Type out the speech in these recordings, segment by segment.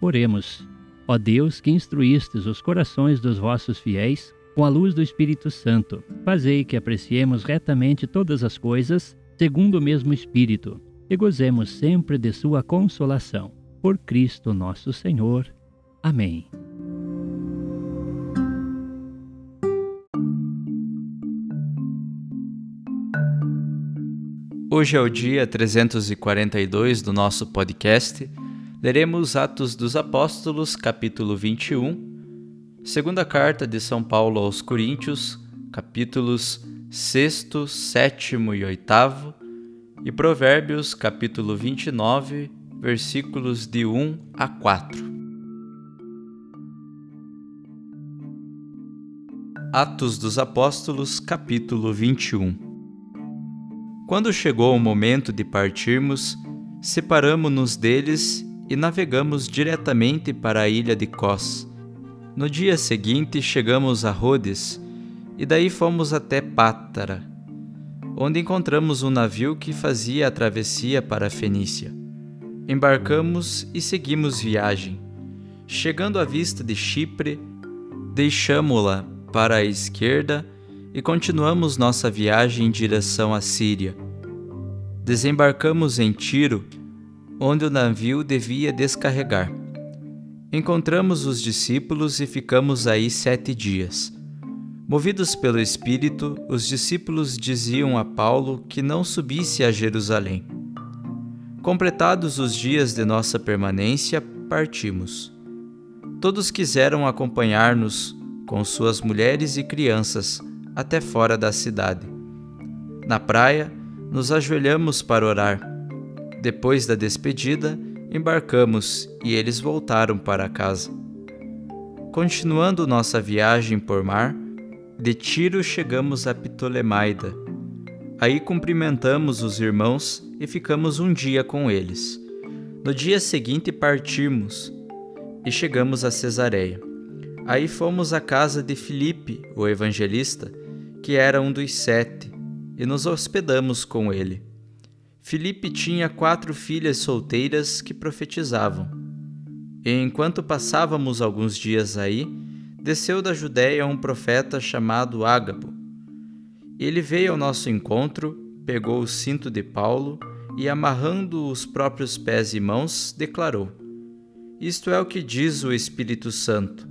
Oremos. Ó Deus, que instruístes os corações dos vossos fiéis com a luz do Espírito Santo, fazei que apreciemos retamente todas as coisas, segundo o mesmo Espírito, e gozemos sempre de Sua consolação. Por Cristo nosso Senhor. Amém. Hoje é o dia 342 do nosso podcast leremos Atos dos Apóstolos, capítulo 21, segunda carta de São Paulo aos Coríntios, capítulos 6, 7 e 8, e Provérbios, capítulo 29, versículos de 1 a 4. Atos dos Apóstolos, capítulo 21 Quando chegou o momento de partirmos, separamo-nos deles e navegamos diretamente para a ilha de Cós. No dia seguinte chegamos a Rhodes e daí fomos até Pátara, onde encontramos um navio que fazia a travessia para a Fenícia. Embarcamos e seguimos viagem. Chegando à vista de Chipre, deixamo-la para a esquerda e continuamos nossa viagem em direção à Síria. Desembarcamos em Tiro onde o navio devia descarregar. Encontramos os discípulos e ficamos aí sete dias. Movidos pelo Espírito, os discípulos diziam a Paulo que não subisse a Jerusalém. Completados os dias de nossa permanência, partimos. Todos quiseram acompanhar-nos com suas mulheres e crianças até fora da cidade. Na praia, nos ajoelhamos para orar depois da despedida, embarcamos e eles voltaram para casa. Continuando nossa viagem por mar, de Tiro chegamos a Ptolemaida. Aí cumprimentamos os irmãos e ficamos um dia com eles. No dia seguinte partimos e chegamos a Cesareia. Aí fomos à casa de Filipe, o evangelista, que era um dos sete, e nos hospedamos com ele. Filipe tinha quatro filhas solteiras que profetizavam. E enquanto passávamos alguns dias aí, desceu da Judéia um profeta chamado Ágabo. Ele veio ao nosso encontro, pegou o cinto de Paulo e, amarrando os próprios pés e mãos, declarou: Isto é o que diz o Espírito Santo.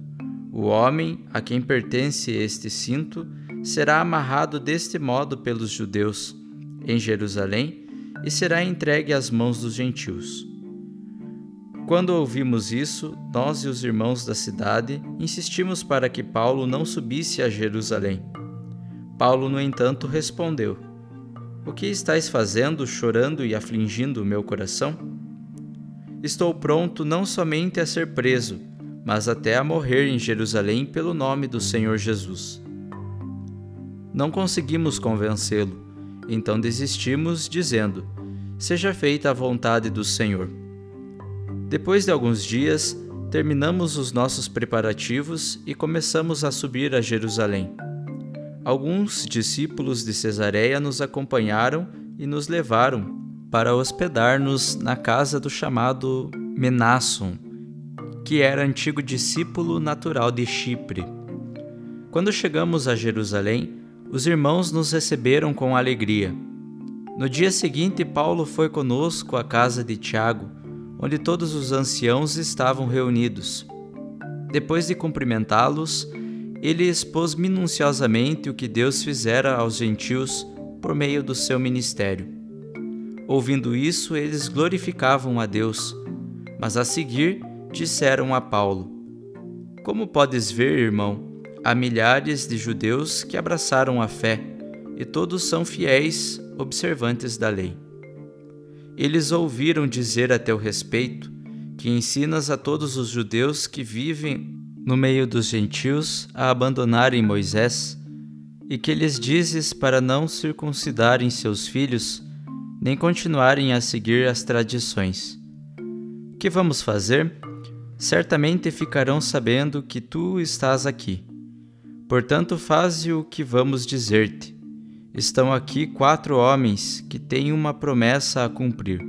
O homem a quem pertence este cinto será amarrado deste modo pelos judeus em Jerusalém e será entregue às mãos dos gentios. Quando ouvimos isso, nós e os irmãos da cidade insistimos para que Paulo não subisse a Jerusalém. Paulo, no entanto, respondeu: O que estáis fazendo, chorando e afligindo o meu coração? Estou pronto não somente a ser preso, mas até a morrer em Jerusalém pelo nome do Senhor Jesus. Não conseguimos convencê-lo, então desistimos, dizendo: Seja feita a vontade do Senhor. Depois de alguns dias, terminamos os nossos preparativos e começamos a subir a Jerusalém. Alguns discípulos de Cesareia nos acompanharam e nos levaram para hospedar-nos na casa do chamado Menasson, que era antigo discípulo natural de Chipre. Quando chegamos a Jerusalém, os irmãos nos receberam com alegria. No dia seguinte, Paulo foi conosco à casa de Tiago onde todos os anciãos estavam reunidos. Depois de cumprimentá-los, ele expôs minuciosamente o que Deus fizera aos gentios por meio do seu ministério. Ouvindo isso, eles glorificavam a Deus, mas a seguir disseram a Paulo: Como podes ver, irmão, há milhares de judeus que abraçaram a fé, e todos são fiéis observantes da lei. Eles ouviram dizer a teu respeito que ensinas a todos os judeus que vivem no meio dos gentios a abandonarem Moisés, e que lhes dizes para não circuncidarem seus filhos, nem continuarem a seguir as tradições. Que vamos fazer? Certamente ficarão sabendo que tu estás aqui. Portanto, faze o que vamos dizer-te Estão aqui quatro homens que têm uma promessa a cumprir.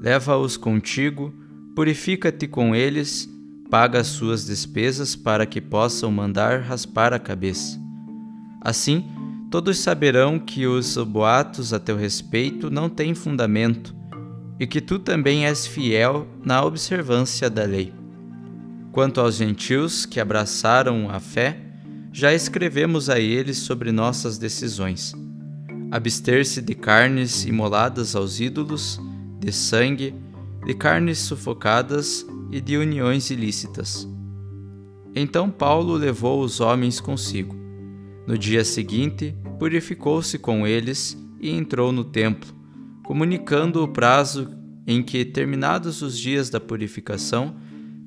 Leva-os contigo, purifica-te com eles, paga as suas despesas para que possam mandar raspar a cabeça. Assim, todos saberão que os boatos a teu respeito não têm fundamento e que tu também és fiel na observância da lei. Quanto aos gentios que abraçaram a fé, já escrevemos a eles sobre nossas decisões abster-se de carnes imoladas aos ídolos, de sangue, de carnes sufocadas e de uniões ilícitas. Então Paulo levou os homens consigo. No dia seguinte, purificou-se com eles e entrou no templo, comunicando o prazo em que, terminados os dias da purificação,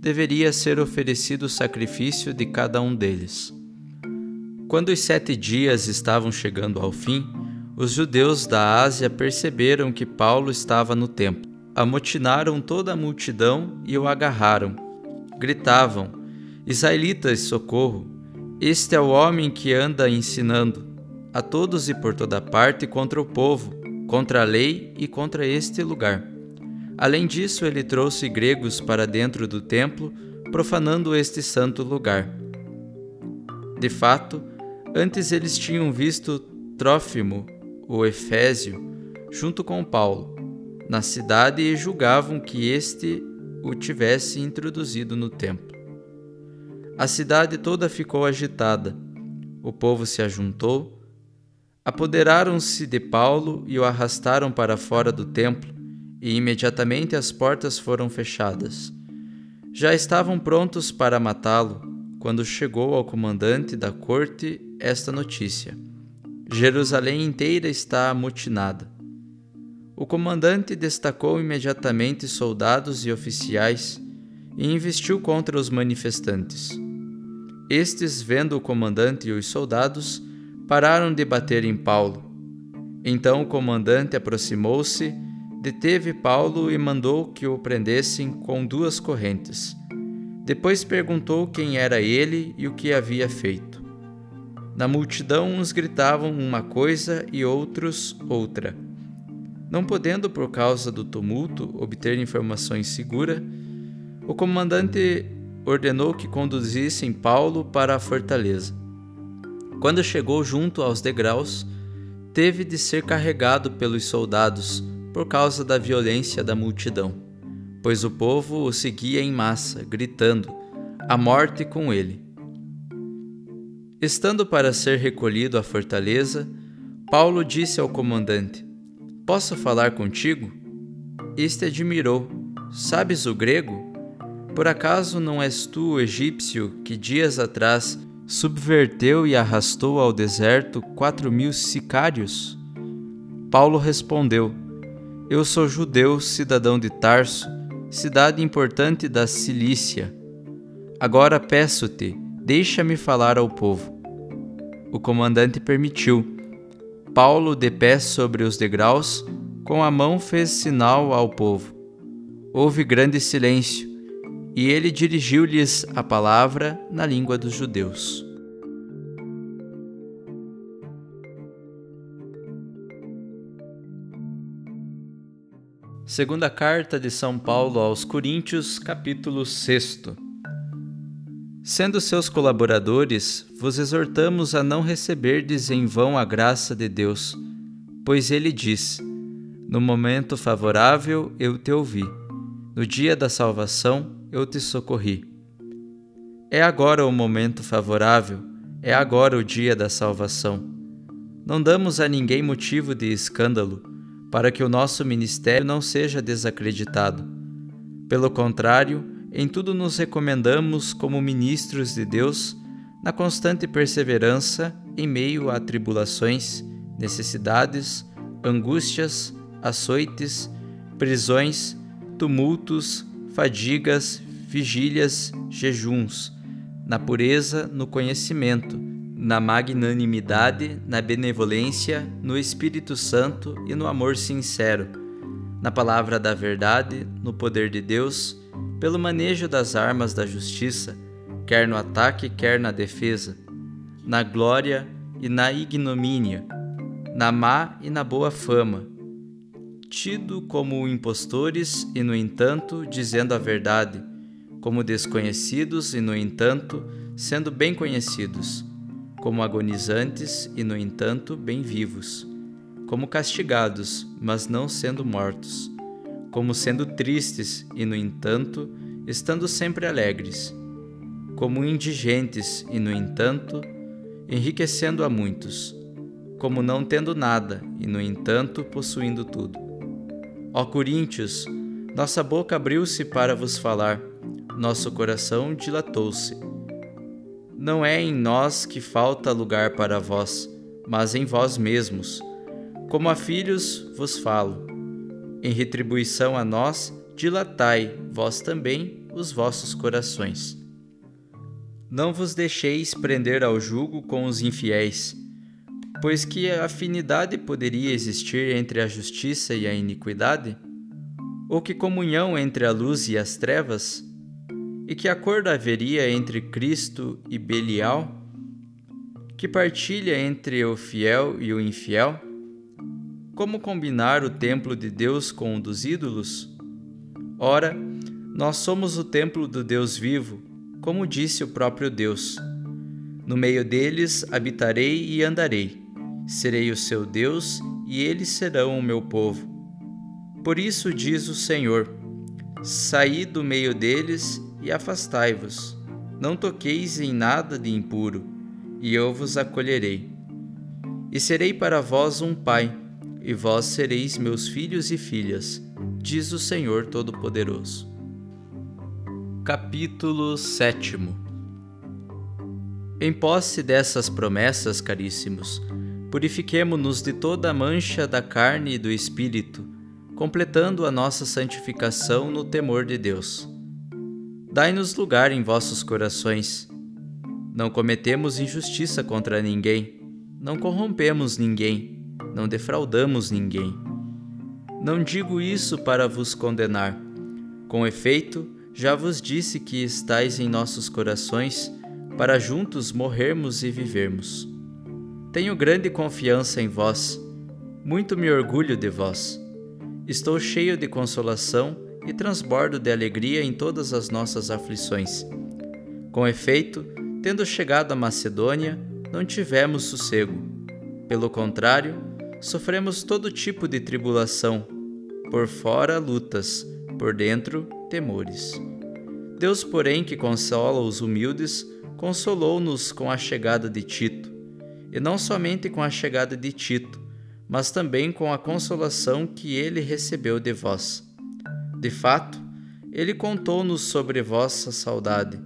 deveria ser oferecido o sacrifício de cada um deles. Quando os sete dias estavam chegando ao fim, os judeus da Ásia perceberam que Paulo estava no templo. Amotinaram toda a multidão e o agarraram. Gritavam: Israelitas, socorro! Este é o homem que anda ensinando a todos e por toda parte contra o povo, contra a lei e contra este lugar. Além disso, ele trouxe gregos para dentro do templo, profanando este santo lugar. De fato, antes eles tinham visto Trófimo, o Efésio, junto com Paulo, na cidade e julgavam que este o tivesse introduzido no templo. A cidade toda ficou agitada. O povo se ajuntou, apoderaram-se de Paulo e o arrastaram para fora do templo, e imediatamente as portas foram fechadas. Já estavam prontos para matá-lo quando chegou ao comandante da corte esta notícia. Jerusalém inteira está amotinada. O comandante destacou imediatamente soldados e oficiais e investiu contra os manifestantes. Estes, vendo o comandante e os soldados, pararam de bater em Paulo. Então o comandante aproximou-se, deteve Paulo e mandou que o prendessem com duas correntes. Depois perguntou quem era ele e o que havia feito. Na multidão, uns gritavam uma coisa e outros outra. Não podendo, por causa do tumulto, obter informações seguras, o comandante ordenou que conduzissem Paulo para a fortaleza. Quando chegou junto aos degraus, teve de ser carregado pelos soldados por causa da violência da multidão, pois o povo o seguia em massa, gritando: A morte com ele! Estando para ser recolhido à fortaleza, Paulo disse ao comandante: Posso falar contigo? Este admirou: Sabes o grego? por acaso não és tu o egípcio que dias atrás subverteu e arrastou ao deserto quatro mil sicários? Paulo respondeu: Eu sou judeu, cidadão de Tarso, cidade importante da Cilícia. Agora peço-te, deixa-me falar ao povo. O comandante permitiu. Paulo, de pé sobre os degraus, com a mão fez sinal ao povo. Houve grande silêncio, e ele dirigiu-lhes a palavra na língua dos judeus. Segunda carta de São Paulo aos Coríntios, capítulo 6. Sendo seus colaboradores, vos exortamos a não receberdes em vão a graça de Deus, pois ele diz: No momento favorável eu te ouvi, no dia da salvação eu te socorri. É agora o momento favorável, é agora o dia da salvação. Não damos a ninguém motivo de escândalo para que o nosso ministério não seja desacreditado. Pelo contrário, em tudo nos recomendamos como ministros de Deus, na constante perseverança em meio a tribulações, necessidades, angústias, açoites, prisões, tumultos, fadigas, vigílias, jejuns, na pureza, no conhecimento, na magnanimidade, na benevolência, no Espírito Santo e no amor sincero, na palavra da verdade, no poder de Deus, pelo manejo das armas da justiça, quer no ataque, quer na defesa, na glória e na ignomínia, na má e na boa fama, tido como impostores e, no entanto, dizendo a verdade, como desconhecidos e, no entanto, sendo bem conhecidos como agonizantes e, no entanto, bem vivos, como castigados, mas não sendo mortos, como sendo tristes e, no entanto, estando sempre alegres, como indigentes e, no entanto, enriquecendo a muitos, como não tendo nada e, no entanto, possuindo tudo. Ó Coríntios, nossa boca abriu-se para vos falar, nosso coração dilatou-se não é em nós que falta lugar para vós, mas em vós mesmos. Como a filhos vos falo. Em retribuição a nós, dilatai vós também os vossos corações. Não vos deixeis prender ao jugo com os infiéis, pois que afinidade poderia existir entre a justiça e a iniquidade? Ou que comunhão entre a luz e as trevas? E que acordo haveria entre Cristo e Belial? Que partilha entre o fiel e o infiel? Como combinar o templo de Deus com o dos ídolos? Ora, nós somos o templo do Deus vivo, como disse o próprio Deus. No meio deles habitarei e andarei. Serei o seu Deus e eles serão o meu povo. Por isso diz o Senhor: Saí do meio deles e afastai-vos. Não toqueis em nada de impuro, e eu vos acolherei. E serei para vós um pai, e vós sereis meus filhos e filhas, diz o Senhor Todo-Poderoso. Capítulo 7 Em posse dessas promessas, caríssimos, purifiquemo-nos de toda a mancha da carne e do espírito, completando a nossa santificação no temor de Deus Dai-nos lugar em vossos corações. Não cometemos injustiça contra ninguém, não corrompemos ninguém, não defraudamos ninguém. Não digo isso para vos condenar. Com efeito, já vos disse que estais em nossos corações, para juntos morrermos e vivermos. Tenho grande confiança em vós, muito me orgulho de vós. Estou cheio de consolação e transbordo de alegria em todas as nossas aflições. Com efeito, tendo chegado a Macedônia, não tivemos sossego. Pelo contrário, sofremos todo tipo de tribulação, por fora lutas, por dentro temores. Deus, porém, que consola os humildes, consolou-nos com a chegada de Tito, e não somente com a chegada de Tito, mas também com a consolação que ele recebeu de vós de fato, ele contou-nos sobre vossa saudade,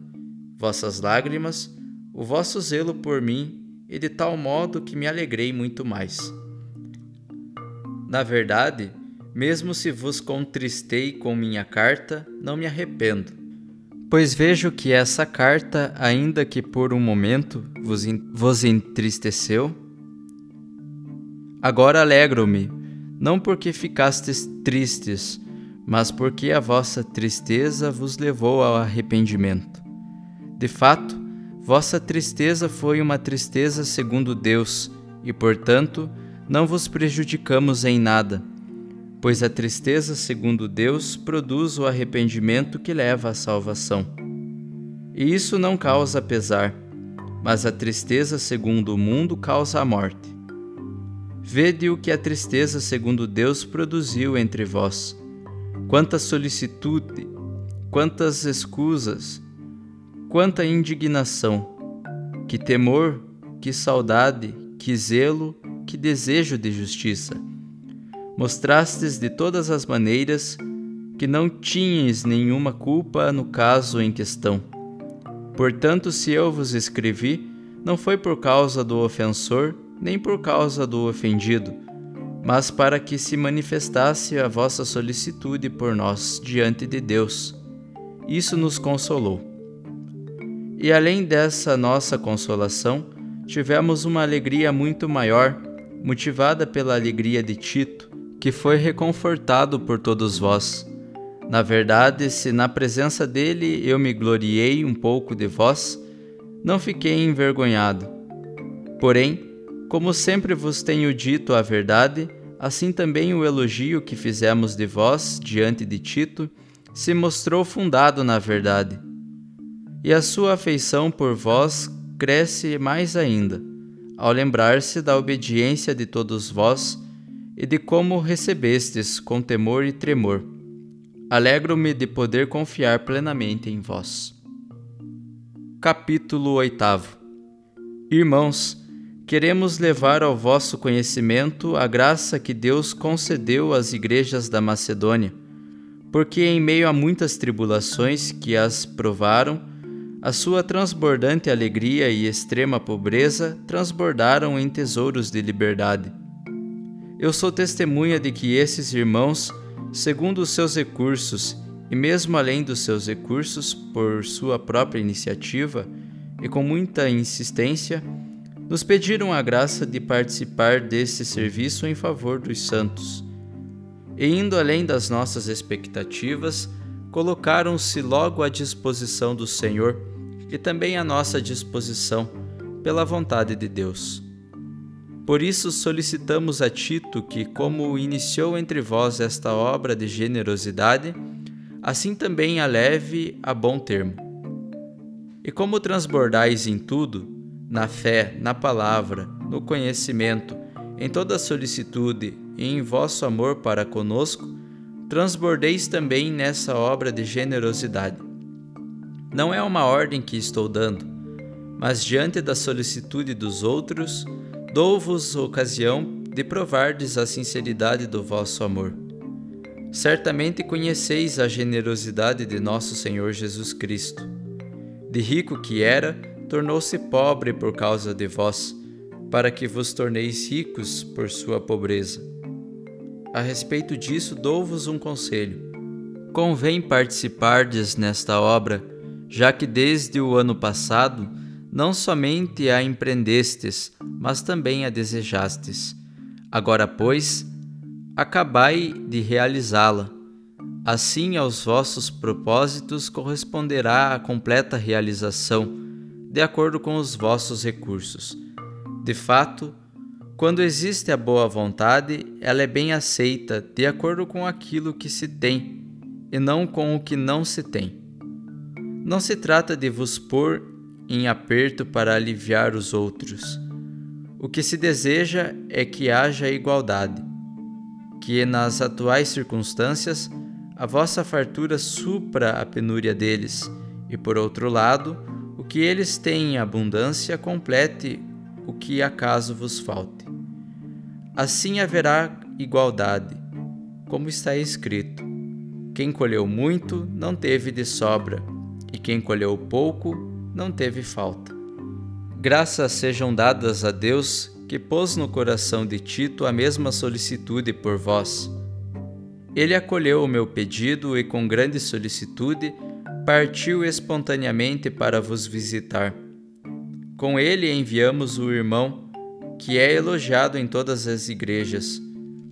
vossas lágrimas, o vosso zelo por mim, e de tal modo que me alegrei muito mais. Na verdade, mesmo se vos contristei com minha carta, não me arrependo, pois vejo que essa carta, ainda que por um momento vos, vos entristeceu, agora alegro-me, não porque ficastes tristes, mas porque a vossa tristeza vos levou ao arrependimento. De fato, vossa tristeza foi uma tristeza segundo Deus, e portanto, não vos prejudicamos em nada pois a tristeza, segundo Deus, produz o arrependimento que leva à salvação. E isso não causa pesar, mas a tristeza, segundo o mundo, causa a morte. Vede o que a tristeza, segundo Deus, produziu entre vós. Quanta solicitude, quantas escusas, quanta indignação, que temor, que saudade, que zelo, que desejo de justiça mostrastes de todas as maneiras que não tinhas nenhuma culpa no caso em questão. Portanto, se eu vos escrevi, não foi por causa do ofensor, nem por causa do ofendido, mas para que se manifestasse a vossa solicitude por nós diante de Deus. Isso nos consolou. E além dessa nossa consolação, tivemos uma alegria muito maior, motivada pela alegria de Tito, que foi reconfortado por todos vós. Na verdade, se na presença dele eu me gloriei um pouco de vós, não fiquei envergonhado. Porém, como sempre vos tenho dito a verdade, assim também o elogio que fizemos de vós diante de Tito se mostrou fundado na verdade. E a sua afeição por vós cresce mais ainda, ao lembrar-se da obediência de todos vós e de como recebestes com temor e tremor. Alegro-me de poder confiar plenamente em vós. Capítulo 8 Irmãos, queremos levar ao vosso conhecimento a graça que Deus concedeu às igrejas da Macedônia, porque em meio a muitas tribulações que as provaram, a sua transbordante alegria e extrema pobreza transbordaram em tesouros de liberdade eu sou testemunha de que esses irmãos, segundo os seus recursos e mesmo além dos seus recursos, por sua própria iniciativa e com muita insistência, nos pediram a graça de participar desse serviço em favor dos santos. E indo além das nossas expectativas, colocaram-se logo à disposição do Senhor e também à nossa disposição, pela vontade de Deus. Por isso solicitamos a Tito que, como iniciou entre vós esta obra de generosidade, assim também a leve a bom termo. E como transbordais em tudo, na fé, na palavra, no conhecimento, em toda solicitude e em vosso amor para conosco, transbordeis também nessa obra de generosidade. Não é uma ordem que estou dando, mas diante da solicitude dos outros, dou-vos ocasião de provardes a sinceridade do vosso amor. Certamente conheceis a generosidade de nosso Senhor Jesus Cristo. De rico que era, tornou-se pobre por causa de vós, para que vos torneis ricos por sua pobreza. A respeito disso, dou-vos um conselho. Convém participardes nesta obra, já que desde o ano passado não somente a empreendestes, mas também a desejastes. Agora, pois, acabai de realizá-la. Assim, aos vossos propósitos corresponderá a completa realização, de acordo com os vossos recursos. De fato, quando existe a boa vontade, ela é bem aceita de acordo com aquilo que se tem e não com o que não se tem. Não se trata de vos pôr em aperto para aliviar os outros. O que se deseja é que haja igualdade, que nas atuais circunstâncias a vossa fartura supra a penúria deles, e por outro lado, o que eles têm em abundância complete o que acaso vos falte. Assim haverá igualdade, como está escrito: Quem colheu muito não teve de sobra, e quem colheu pouco não teve falta. Graças sejam dadas a Deus que pôs no coração de Tito a mesma solicitude por vós. Ele acolheu o meu pedido e, com grande solicitude, partiu espontaneamente para vos visitar. Com ele enviamos o irmão, que é elogiado em todas as igrejas,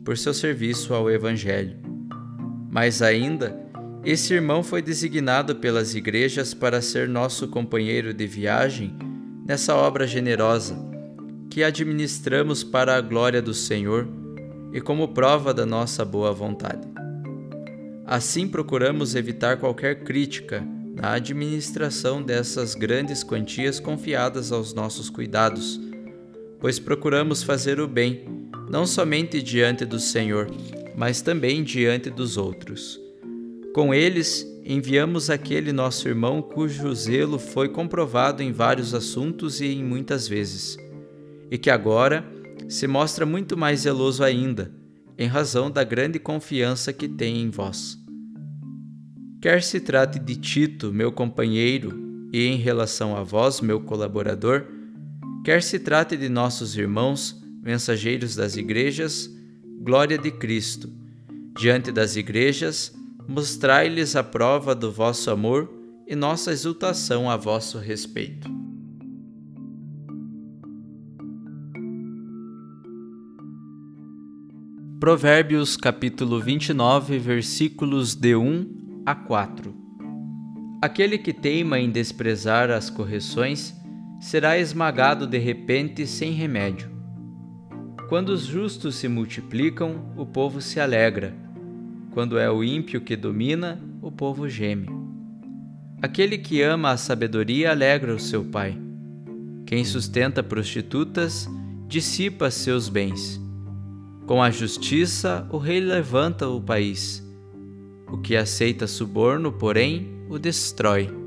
por seu serviço ao Evangelho. Mas ainda, esse irmão foi designado pelas igrejas para ser nosso companheiro de viagem nessa obra generosa que administramos para a glória do Senhor e como prova da nossa boa vontade. Assim, procuramos evitar qualquer crítica na administração dessas grandes quantias confiadas aos nossos cuidados, pois procuramos fazer o bem, não somente diante do Senhor, mas também diante dos outros. Com eles, enviamos aquele nosso irmão cujo zelo foi comprovado em vários assuntos e em muitas vezes e que agora se mostra muito mais zeloso ainda, em razão da grande confiança que tem em vós. Quer se trate de Tito, meu companheiro, e em relação a vós, meu colaborador, quer se trate de nossos irmãos, mensageiros das igrejas, glória de Cristo. Diante das igrejas, mostrai-lhes a prova do vosso amor e nossa exultação a vosso respeito. Provérbios capítulo 29, versículos de 1 a 4. Aquele que teima em desprezar as correções será esmagado de repente sem remédio. Quando os justos se multiplicam, o povo se alegra. Quando é o ímpio que domina, o povo geme. Aquele que ama a sabedoria alegra o seu pai. Quem sustenta prostitutas dissipa seus bens. Com a justiça, o rei levanta o país. O que aceita suborno, porém, o destrói.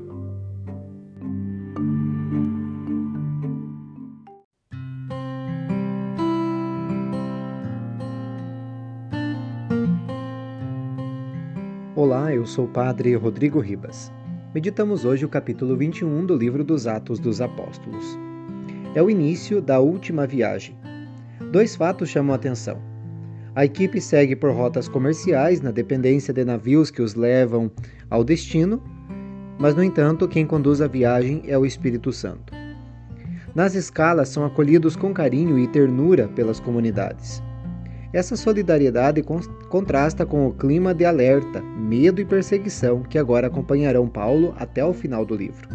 Eu sou o Padre Rodrigo Ribas. Meditamos hoje o capítulo 21 do livro dos Atos dos Apóstolos. É o início da última viagem. Dois fatos chamam a atenção. A equipe segue por rotas comerciais na dependência de navios que os levam ao destino, mas no entanto, quem conduz a viagem é o Espírito Santo. Nas escalas são acolhidos com carinho e ternura pelas comunidades. Essa solidariedade contrasta com o clima de alerta, medo e perseguição que agora acompanharão Paulo até o final do livro.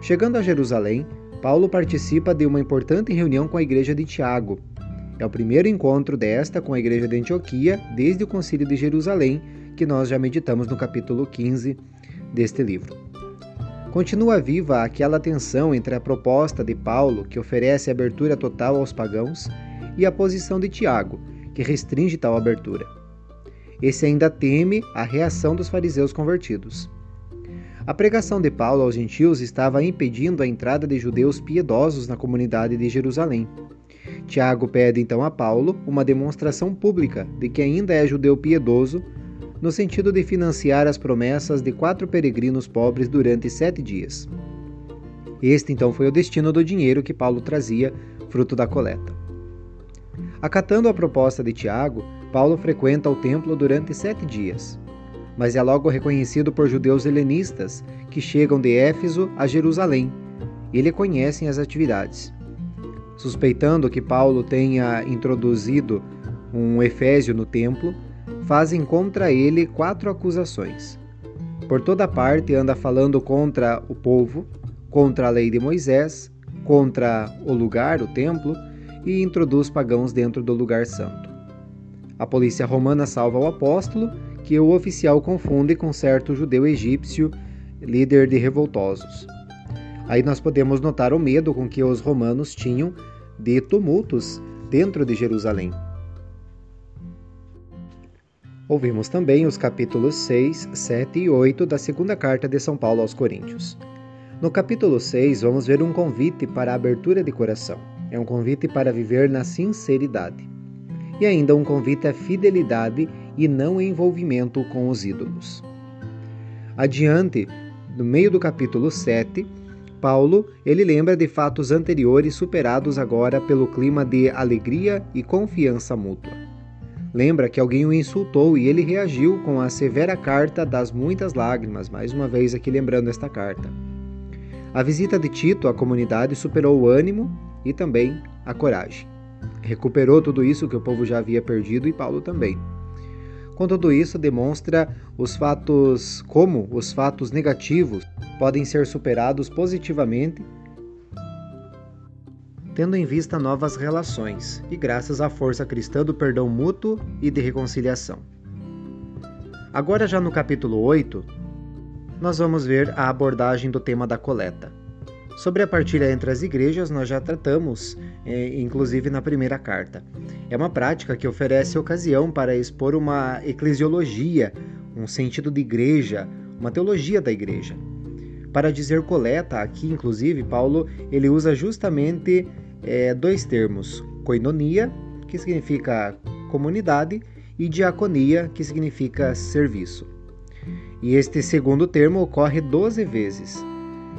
Chegando a Jerusalém, Paulo participa de uma importante reunião com a igreja de Tiago, é o primeiro encontro desta com a igreja de Antioquia desde o Concílio de Jerusalém, que nós já meditamos no capítulo 15 deste livro. Continua viva aquela tensão entre a proposta de Paulo, que oferece abertura total aos pagãos, e a posição de Tiago, que restringe tal abertura. Esse ainda teme a reação dos fariseus convertidos. A pregação de Paulo aos gentios estava impedindo a entrada de judeus piedosos na comunidade de Jerusalém. Tiago pede então a Paulo uma demonstração pública de que ainda é judeu piedoso, no sentido de financiar as promessas de quatro peregrinos pobres durante sete dias. Este então foi o destino do dinheiro que Paulo trazia, fruto da coleta. Acatando a proposta de Tiago, Paulo frequenta o templo durante sete dias, mas é logo reconhecido por judeus helenistas que chegam de Éfeso a Jerusalém. E lhe conhecem as atividades. Suspeitando que Paulo tenha introduzido um efésio no templo, fazem contra ele quatro acusações. Por toda parte anda falando contra o povo, contra a lei de Moisés, contra o lugar, o templo, e introduz pagãos dentro do lugar santo. A polícia romana salva o apóstolo, que o oficial confunde com certo judeu egípcio, líder de revoltosos. Aí nós podemos notar o medo com que os romanos tinham de tumultos dentro de Jerusalém. Ouvimos também os capítulos 6, 7 e 8 da segunda carta de São Paulo aos Coríntios. No capítulo 6, vamos ver um convite para a abertura de coração. É um convite para viver na sinceridade. E ainda um convite à fidelidade e não envolvimento com os ídolos. Adiante, no meio do capítulo 7, Paulo, ele lembra de fatos anteriores superados agora pelo clima de alegria e confiança mútua. Lembra que alguém o insultou e ele reagiu com a severa carta das muitas lágrimas, mais uma vez aqui lembrando esta carta. A visita de Tito à comunidade superou o ânimo e também a coragem. Recuperou tudo isso que o povo já havia perdido e Paulo também. Com tudo isso, demonstra os fatos como os fatos negativos podem ser superados positivamente, tendo em vista novas relações e graças à força cristã do perdão mútuo e de reconciliação. Agora, já no capítulo 8, nós vamos ver a abordagem do tema da coleta. Sobre a partilha entre as igrejas, nós já tratamos, eh, inclusive na primeira carta. É uma prática que oferece ocasião para expor uma eclesiologia, um sentido de igreja, uma teologia da igreja. Para dizer coleta, aqui inclusive, Paulo ele usa justamente é, dois termos: koinonia, que significa comunidade, e diaconia, que significa serviço. E este segundo termo ocorre 12 vezes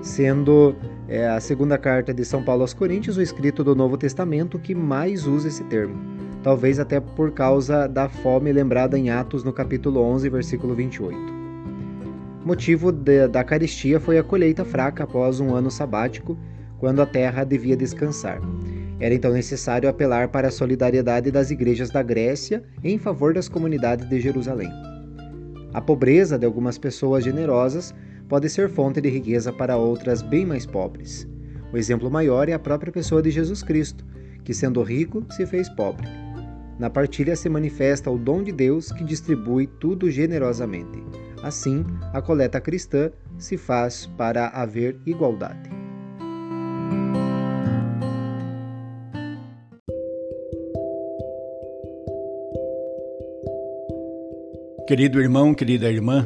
sendo é, a segunda carta de São Paulo aos Coríntios o escrito do Novo Testamento que mais usa esse termo, talvez até por causa da fome lembrada em Atos no capítulo 11, versículo 28. Motivo de, da caristia foi a colheita fraca após um ano sabático, quando a terra devia descansar. Era então necessário apelar para a solidariedade das igrejas da Grécia em favor das comunidades de Jerusalém. A pobreza de algumas pessoas generosas pode ser fonte de riqueza para outras bem mais pobres. O exemplo maior é a própria pessoa de Jesus Cristo, que, sendo rico, se fez pobre. Na partilha se manifesta o dom de Deus que distribui tudo generosamente. Assim, a coleta cristã se faz para haver igualdade. Querido irmão, querida irmã,